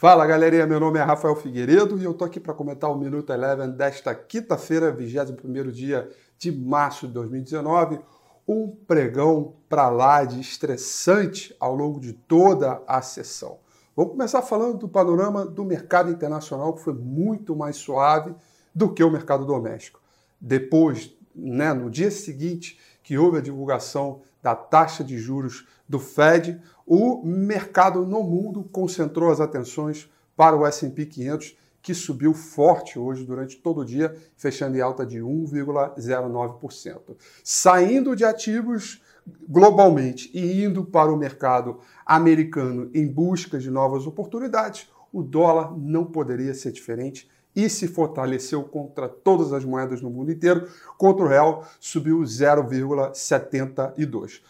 Fala galerinha, meu nome é Rafael Figueiredo e eu tô aqui para comentar o Minuto Eleven desta quinta-feira, 21 dia de março de 2019. Um pregão para lá de estressante ao longo de toda a sessão. Vamos começar falando do panorama do mercado internacional, que foi muito mais suave do que o mercado doméstico. Depois, né, no dia seguinte que houve a divulgação da taxa de juros do Fed, o mercado no mundo concentrou as atenções para o S&P 500, que subiu forte hoje durante todo o dia, fechando em alta de 1,09%. Saindo de ativos globalmente e indo para o mercado americano em busca de novas oportunidades, o dólar não poderia ser diferente e se fortaleceu contra todas as moedas no mundo inteiro. Contra o real, subiu 0,72.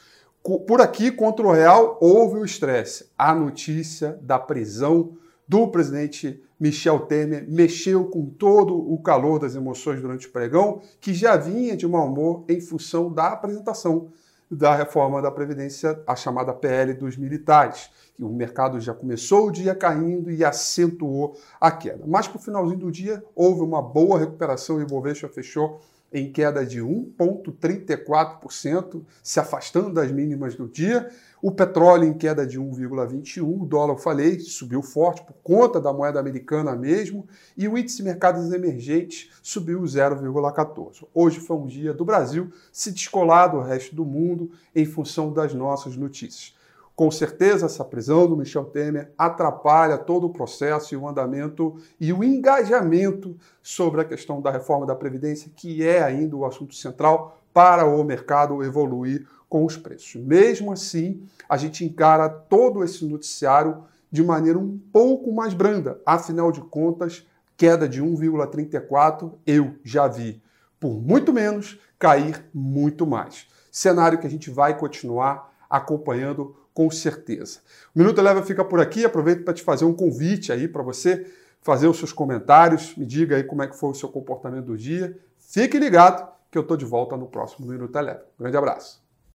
Por aqui, contra o real, houve o estresse. A notícia da prisão do presidente Michel Temer mexeu com todo o calor das emoções durante o pregão, que já vinha de mau humor em função da apresentação da reforma da Previdência, a chamada PL dos militares. E o mercado já começou o dia caindo e acentuou a queda. Mas para o finalzinho do dia houve uma boa recuperação e o Ibovespa fechou em queda de 1,34%, se afastando das mínimas do dia. O petróleo em queda de 1,21%, o dólar, eu falei, subiu forte por conta da moeda americana mesmo, e o índice de mercados emergentes subiu 0,14%. Hoje foi um dia do Brasil se descolar do resto do mundo em função das nossas notícias. Com certeza, essa prisão do Michel Temer atrapalha todo o processo e o andamento e o engajamento sobre a questão da reforma da Previdência, que é ainda o assunto central para o mercado evoluir com os preços. Mesmo assim, a gente encara todo esse noticiário de maneira um pouco mais branda. Afinal de contas, queda de 1,34 eu já vi. Por muito menos, cair muito mais. Cenário que a gente vai continuar acompanhando com certeza. O Minuto Eleva fica por aqui. Aproveito para te fazer um convite aí para você fazer os seus comentários. Me diga aí como é que foi o seu comportamento do dia. Fique ligado que eu estou de volta no próximo Minuto Eleva. Grande abraço.